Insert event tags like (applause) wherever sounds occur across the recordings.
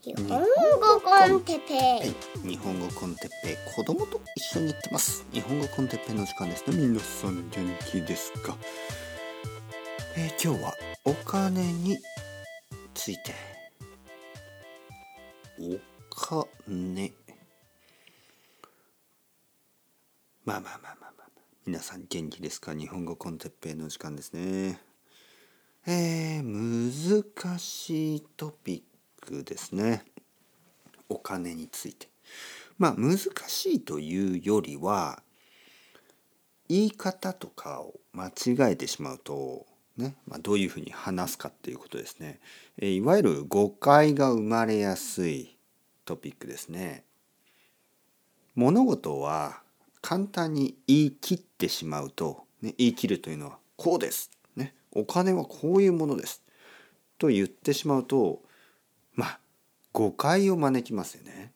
日本語コンテッペ。はい、日本語コンテッペイ子供と一緒に行ってます。日本語コンテッペイの時間です。ね皆さん元気ですか、えー今日はお金について。お金。まあまあまあまあまあ。まあ皆さん元気ですか？日本語コンテッペイの時間ですね。えー、難しいトピックですね。お金について。まあ難しいというよりは言い方とかを間違えてしまうとね、まあ、どういうふうに話すかっていうことですね、いわゆる誤解が生まれやすいトピックですね。物事は簡単に言い切ってしまうと、ね、言い切るというのはこうです、ね、お金はこういうものです。と言ってしまうとまあ誤解を招きますよね。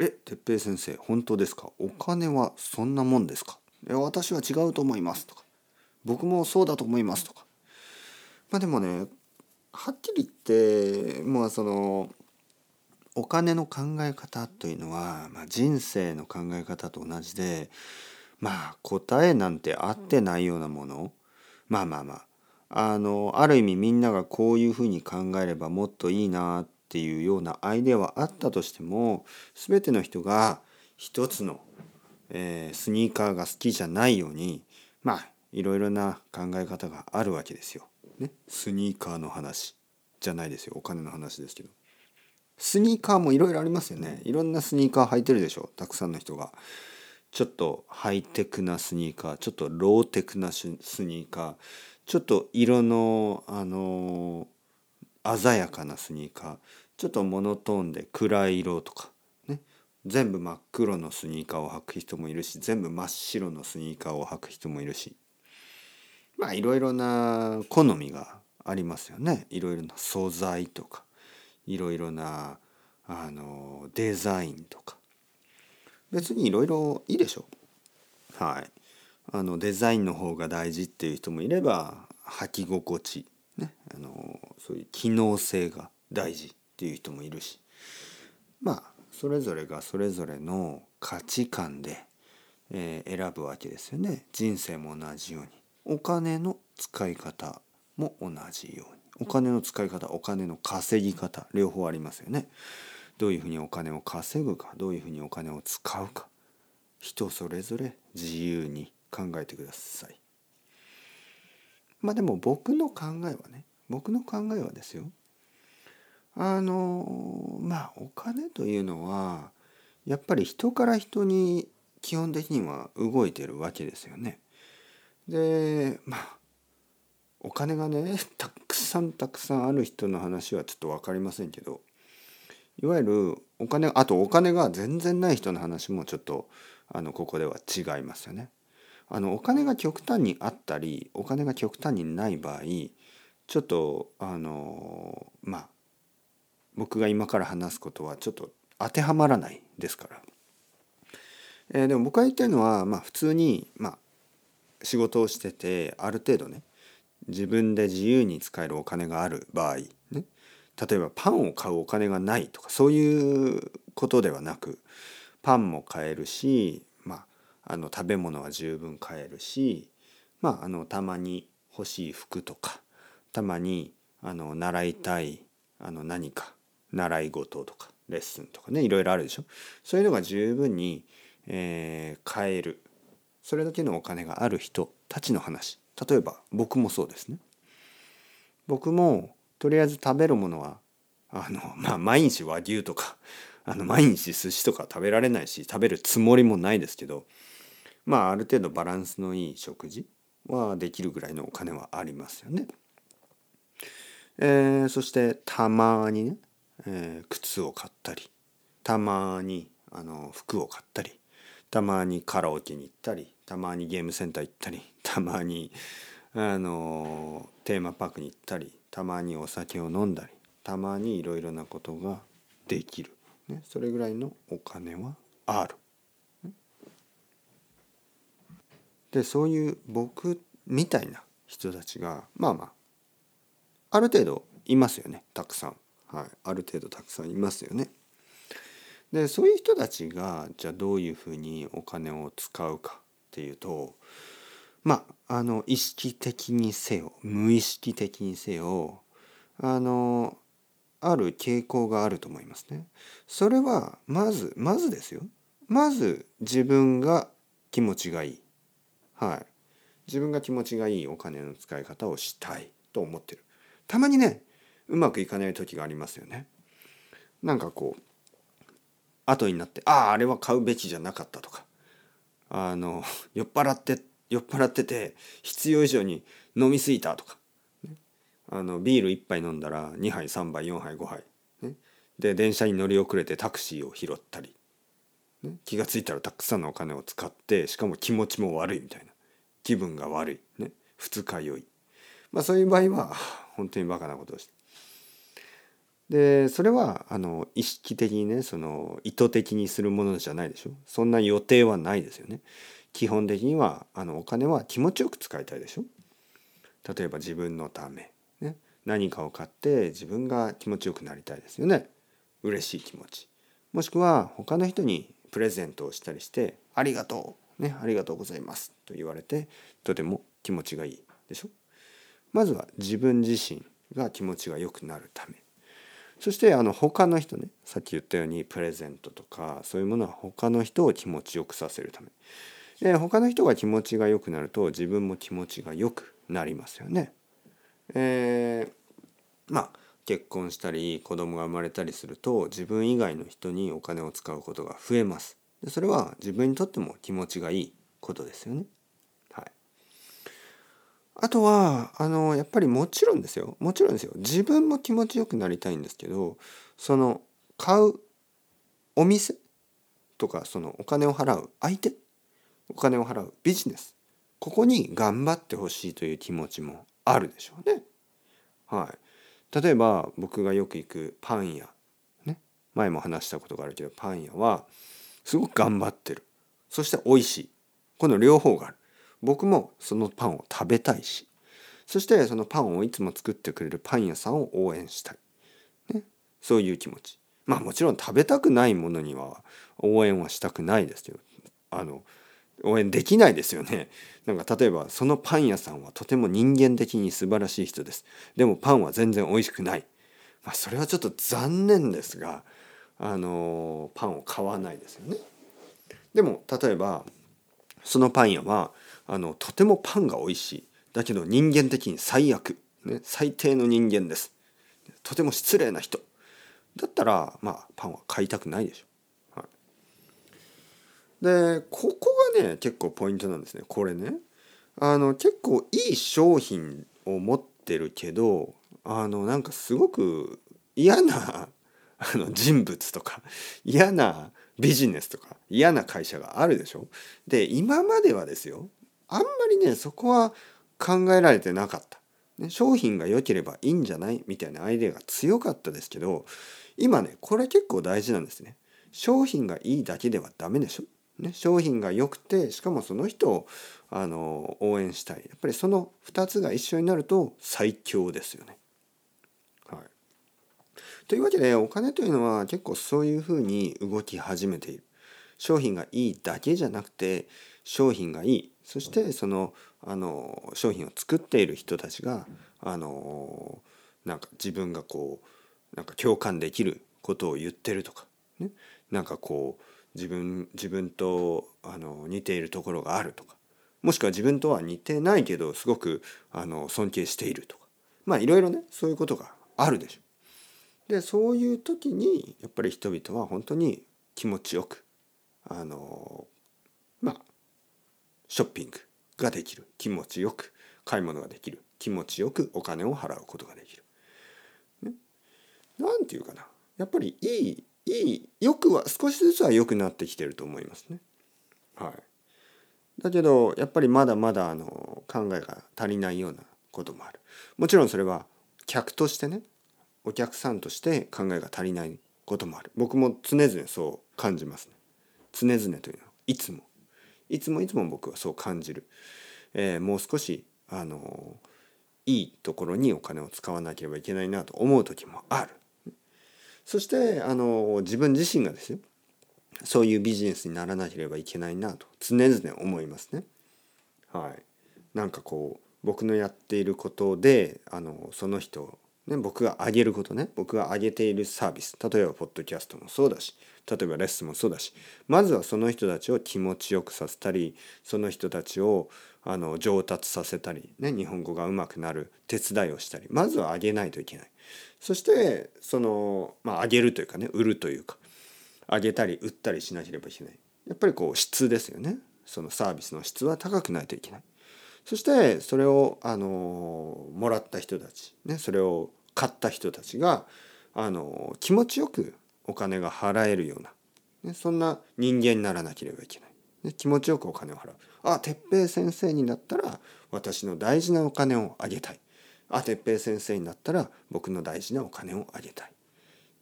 え、哲平先生、本当ですか？お金はそんなもんですか？え私は違うと思いますとか、僕もそうだと思いますとか。まあでもね、はっきり言って、まあその、お金の考え方というのは、まあ、人生の考え方と同じで、まあ答えなんてあってないようなもの、まあまあまあ、あの、ある意味みんながこういうふうに考えればもっといいなっていうようなアイデアはあったとしても全ての人が一つの、えースニーカーが好きじゃないようにまあいろいろな考え方があるわけですよ。ね、スニーカーの話じゃないですよお金の話ですけど。スニーカーもいろいろありますよね。いろんなスニーカー履いてるでしょたくさんの人が。ちょっとハイテクなスニーカーちょっとローテクなスニーカーちょっと色のあの鮮やかなスニーカー。ちょっとモノトーンで暗い色とかね。全部真っ黒のスニーカーを履く人もいるし全部真っ白のスニーカーを履く人もいるし。まあいろいろな好みがありますよね。いろいろな素材とか。いろいろなあのデザインとか。別にいろいろいいでしょ。はい。あのデザインの方が大事っていう人もいれば履き心地ねあのそういう機能性が大事っていう人もいるしまあそれぞれがそれぞれの価値観で、えー選ぶわけですよね。人生も同じように。お金の使い方も同じように。お金の使い方お金の稼ぎ方両方ありますよね。どういうふうにお金を稼ぐかどういうふうにお金を使うか。人それぞれ自由に考えてくださいまあでも僕の考えはね僕の考えはですよあのまあお金というのはやっぱり人から人に基本的には動いてるわけですよね。でまあお金がねたくさんたくさんある人の話はちょっと分かりませんけどいわゆるお金あとお金が全然ない人の話もちょっとあのここでは違いますよね。あのお金が極端にあったりお金が極端にない場合ちょっとあのまあ僕が今から話すことはちょっと当てはまらないですから。えーでも僕が言いたいのは、まあ、普通に、まあ、仕事をしててある程度ね自分で自由に使えるお金がある場合ね例えばパンを買うお金がないとかそういうことではなくパンも買えるし、あの食べ物は十分買えるし、まあ、あのたまに欲しい服とかたまにあの習いたいあの何か習い事とかレッスンとかねいろいろあるでしょ？そういうのが十分に、えー買える。それだけのお金がある人たちの話。例えば僕もそうですね。僕もとりあえず食べるものはあの (laughs) まあ毎日和牛とかあの毎日寿司とか食べられないし食べるつもりもないですけどまあある程度バランスのいい食事はできるぐらいのお金はありますよね。えーそしてたまにね、えー靴を買ったりたまにあの服を買ったりたまにカラオケに行ったりたまにゲームセンター行ったり (laughs) たまにあのテーマパークに行ったりたまにお酒を飲んだりたまにいろいろなことができる、ね、それぐらいのお金はある。でそういう僕みたいな人たちがまあまあある程度いますよねたくさん。はい、ある程度たくさんいますよね。でそういう人たちがじゃあどういうふうにお金を使うかっていうとまああの意識的にせよ無意識的にせよあのある傾向があると思いますね。それはまずまずですよまず自分が気持ちがいいはい。自分が気持ちがいいお金の使い方をしたいと思ってる。たまにねうまくいかない時がありますよね。なんかこう後になってあああれは買うべきじゃなかったとか。あの (laughs) 酔っ払って酔っ払ってて必要以上に飲みすぎたとか、あのビール1杯飲んだら2杯3杯4杯5杯、ね、で電車に乗り遅れてタクシーを拾ったり、ね、気が付いたらたくさんのお金を使ってしかも気持ちも悪いみたいな。気分が悪い、ね、二日酔い、まあ、そういう場合は (laughs) 本当にバカなことをして。でそれはあの意識的にねその意図的にするものじゃないでしょ。そんな予定はないですよね。基本的にはあのお金は気持ちよく使いたいでしょ。例えば自分のため、ね、何かを買って自分が気持ちよくなりたいですよね。嬉しい気持ち。もしくは他の人にプレゼントをしたりして「ありがとう」ね「ありがとうございます」と言われてとても気持ちがいいでしょ？まずは自分自身が気持ちが良くなるためそしてあの他の人ねさっき言ったようにプレゼントとかそういうものは他の人を気持ちよくさせるためで他の人が気持ちが良くなると自分も気持ちが良くなりますよね。えー、まあ結婚したり子供が生まれたりすると自分以外の人にお金を使うことが増えます。でそれは自分にとっても気持ちがいいことですよね。はい。あとはあのやっぱりもちろんですよ。もちろんですよ。自分も気持ちよくなりたいんですけどその買うお店とかそのお金を払う相手お金を払うビジネスここに頑張ってほしいという気持ちもあるでしょうね。はい、例えば僕がよく行くパン屋、ね、前も話したことがあるけどパン屋はすごく頑張ってる。そして美味しい。この両方がある。僕もそのパンを食べたいし。そしてそのパンをいつも作ってくれるパン屋さんを応援したい、ね、そういう気持ち。まあもちろん食べたくないものには応援はしたくないですよ。あの応援できないですよね。なんか例えばそのパン屋さんはとても人間的に素晴らしい人です。でもパンは全然美味しくない、まあ、それはちょっと残念ですがあのパンを買わないですよね。でも例えばそのパン屋はあのとてもパンが美味しいだけど人間的に最悪、ね、最低の人間です。とても失礼な人。だったらまあパンは買いたくないでしょ。はい、でここがね結構ポイントなんですね。これね。あの結構いい商品を持ってるけどあのなんかすごく嫌なあの人物とか嫌なビジネスとか嫌な会社があるでしょ？で今まではですよあんまりねそこは考えられてなかった。ね、商品が良ければいいんじゃない？みたいなアイデアが強かったですけど今ねこれ結構大事なんですね。商品がいいだけではダメでしょ？ね、商品が良くてしかもその人をあの応援したいやっぱりその2つが一緒になると最強ですよね。はい、というわけでお金というのは結構そういうふうに動き始めている。商品がいいだけじゃなくて商品がいいそしてそのあの商品を作っている人たちがあのなんか自分がこうなんか共感できることを言ってるとかねなんかこう自分自分とあの似ているところがあるとかもしくは自分とは似てないけどすごくあの尊敬しているとかまあいろいろねそういうことがあるでしょ。でそういう時にやっぱり人々は本当に気持ちよくあのまあショッピングができる気持ちよく買い物ができる気持ちよくお金を払うことができる。ね、なんていうかなやっぱりいいいいよくは少しずつは良くなってきてると思いますね。はい、だけどやっぱりまだまだあの考えが足りないようなこともある。もちろんそれは客としてねお客さんとして考えが足りないこともある。僕も常々そう感じますね。常々というのはいつもいつもいつも僕はそう感じる、えー、もう少しあのいいところにお金を使わなければいけないなと思う時もあるそしてあの自分自身がですよそういうビジネスにならなければいけないなと常々思いますね。はい、なんかこう僕のやっていることであのその人ね、僕があげることね僕があげているサービス。例えばポッドキャストもそうだし例えばレッスンもそうだしまずはその人たちを気持ちよくさせたりその人たちをあの上達させたり、ね、日本語がうまくなる手伝いをしたりまずはあげないといけない。そしてそのまああげるというかね売るというかあげたり売ったりしなければいけない。やっぱりこう質ですよね。そのサービスの質は高くないといけない。そしてそれをあのもらった人たち、ね、それを買った人たちがあの気持ちよくお金が払えるような、ね、そんな人間にならなければいけない。ね、気持ちよくお金を払う。あ哲平先生になったら私の大事なお金をあげたい。あ哲平先生になったら僕の大事なお金をあげたい。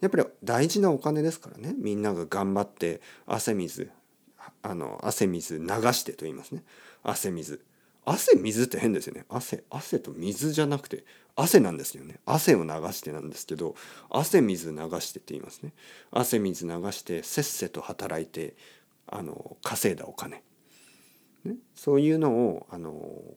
やっぱり大事なお金ですからねみんなが頑張って汗水あの汗水流してと言いますね汗水汗水って変ですよね。汗汗と水じゃなくて汗なんですよね。汗を流してなんですけど汗水流してって言いますね。汗水流してせっせと働いてあの稼いだお金、ね、そういうのをあの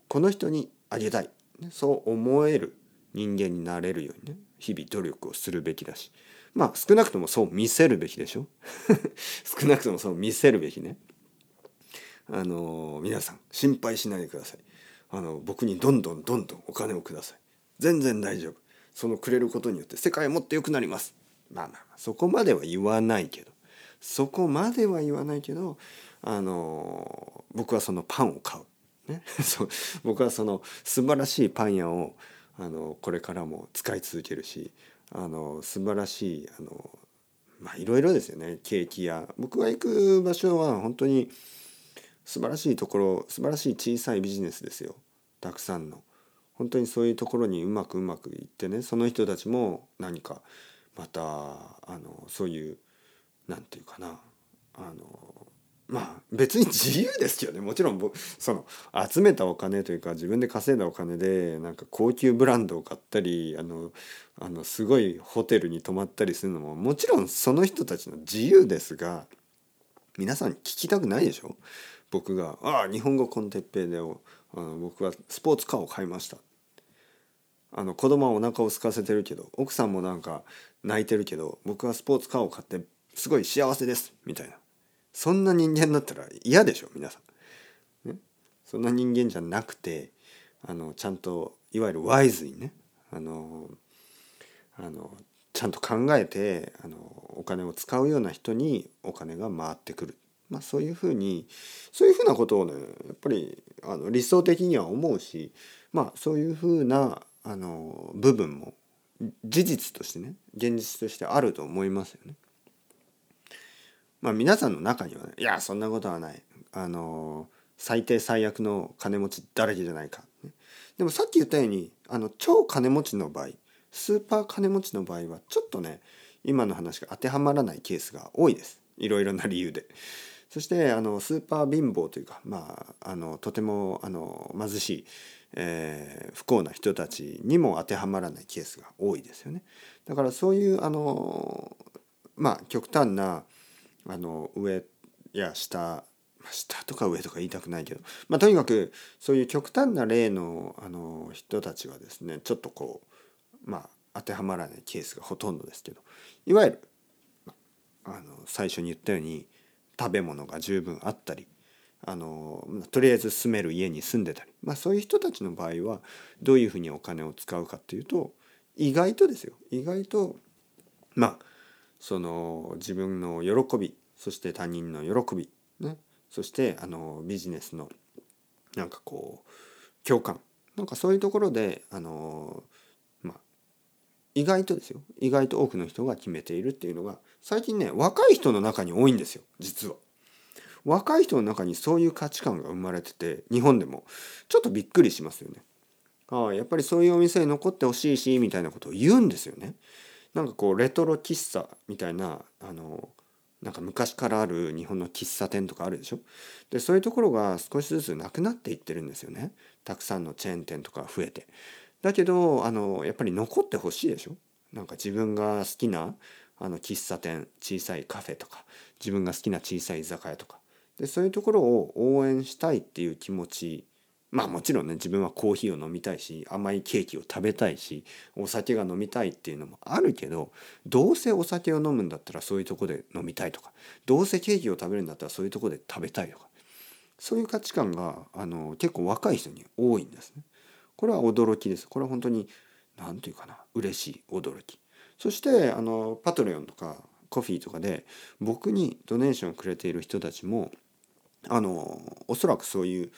この人にあげたい、ね、そう思える人間になれるようにね。日々努力をするべきだし。まあ少なくともそう見せるべきでしょ。(laughs) 少なくともそう見せるべきね。あの皆さん心配しないでください。あの僕にどんどんどんどんお金をください。全然大丈夫。そのくれることによって世界もっと良くなります。まあまあそこまでは言わないけど。そこまでは言わないけどあの僕はそのパンを買う、ね、(laughs) そう。僕はその素晴らしいパン屋をあのこれからも使い続けるしあの素晴らしいあのまあいろいろですよね。ケーキ屋。僕が行く場所は本当に素晴らしいところ素晴らしい小さいビジネスですよ。たくさんの。本当にそういうところにうまくうまくいってねその人たちも何かまたあのそういう何て言うかな。あのまあ別に自由ですけどね。もちろんその集めたお金というか自分で稼いだお金でなんか高級ブランドを買ったりあのあのすごいホテルに泊まったりするのももちろんその人たちの自由ですが皆さん聞きたくないでしょ？僕が「ああ日本語コンテッペイであの僕はスポーツカーを買いました」あの子供はお腹を空かせてるけど奥さんもなんか泣いてるけど僕はスポーツカーを買ってすごい幸せですみたいな。そんな人間だったら嫌でしょ皆さん、ね、そんな人間じゃなくてあのちゃんといわゆるワイズにねあのあのちゃんと考えてあのお金を使うような人にお金が回ってくる。まあ、そういうふうにそういうふうなことをねやっぱりあの理想的には思うし、まあ、そういうふうなあの部分も事実としてね現実としてあると思いますよね。まあ、皆さんの中にはねいやそんなことはないあの最低最悪の金持ちだらけじゃないか、ね、でもさっき言ったようにあの超金持ちの場合スーパー金持ちの場合はちょっとね今の話が当てはまらないケースが多いですいろいろな理由で。そしてあのスーパー貧乏というか、まあ、あのとてもあの貧しい、えー、不幸な人たちにも当てはまらないケースが多いですよね。だからそういうあのまあ極端なあの上や下下とか上とか言いたくないけど、まあ、とにかくそういう極端な例のあの人たちはですねちょっとこうまあ当てはまらないケースがほとんどですけどいわゆるあの最初に言ったように食べ物が十分あったりあのとりあえず住める家に住んでたり、まあ、そういう人たちの場合はどういうふうにお金を使うかっていうと意外とですよ。意外とまあその自分の喜びそして他人の喜び、ね、そしてあのビジネスのなんかこう共感。なんかそういうところであのまあ意外とですよ。意外と多くの人が決めているっていうのが最近ね若い人の中に多いんですよ実は。若い人の中にそういう価値観が生まれてて日本でもちょっとびっくりしますよね。ああやっぱりそういうお店に残ってほしいしみたいなことを言うんですよね。なんかこうレトロ喫茶みたいなあのなんか昔からある日本の喫茶店とかあるでしょでそういうところが少しずつなくなっていってるんですよねたくさんのチェーン店とか増えてだけどあのやっぱり残ってほしいでしょなんか自分が好きなあの喫茶店小さいカフェとか自分が好きな小さい居酒屋とかでそういうところを応援したいっていう気持ちまあもちろんね自分はコーヒーを飲みたいし甘いケーキを食べたいしお酒が飲みたいっていうのもあるけどどうせお酒を飲むんだったらそういうとこで飲みたいとかどうせケーキを食べるんだったらそういうとこで食べたいとかそういう価値観があの結構若い人に多いんですね。これは驚きです。これは本当に何て言うかな嬉しい驚き。そしてあのパトレオンとかコフィーとかで僕にドネーションをくれている人たちもあのおそらくそういう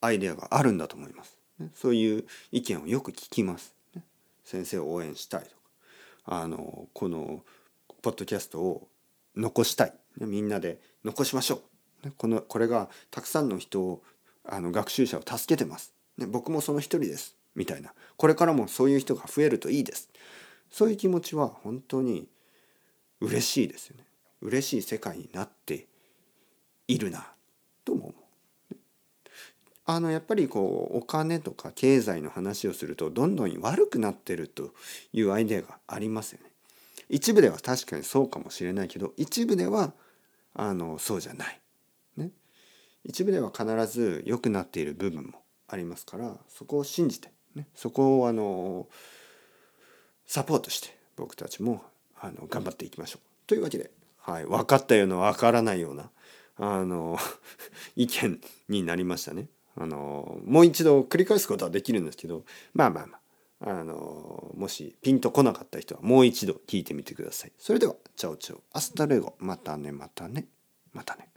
アイデアがあるんだと思います。そういう意見をよく聞きます。先生を応援したいとか。あのこのポッドキャストを残したい。みんなで残しましょう。このこれがたくさんの人をあの学習者を助けてます、ね、僕もその一人です。みたいな。これからもそういう人が増えるといいです。そういう気持ちは本当に嬉しいですよね嬉しい世界になっているなとも思う。あのやっぱりこうお金とか経済の話をするとどんどん悪くなってるというアイデアがありますよね。一部では確かにそうかもしれないけど一部ではあのそうじゃない。ね。一部では必ず良くなっている部分もありますからそこを信じて、ね、そこをあのサポートして僕たちもあの頑張っていきましょう。というわけで、はい、分かったような分からないようなあの (laughs) 意見になりましたね。あのもう一度繰り返すことはできるんですけどまあまあまああのもしピンとこなかった人はもう一度聞いてみてください。それでは ciao ciao hasta luego またねまたねまたね。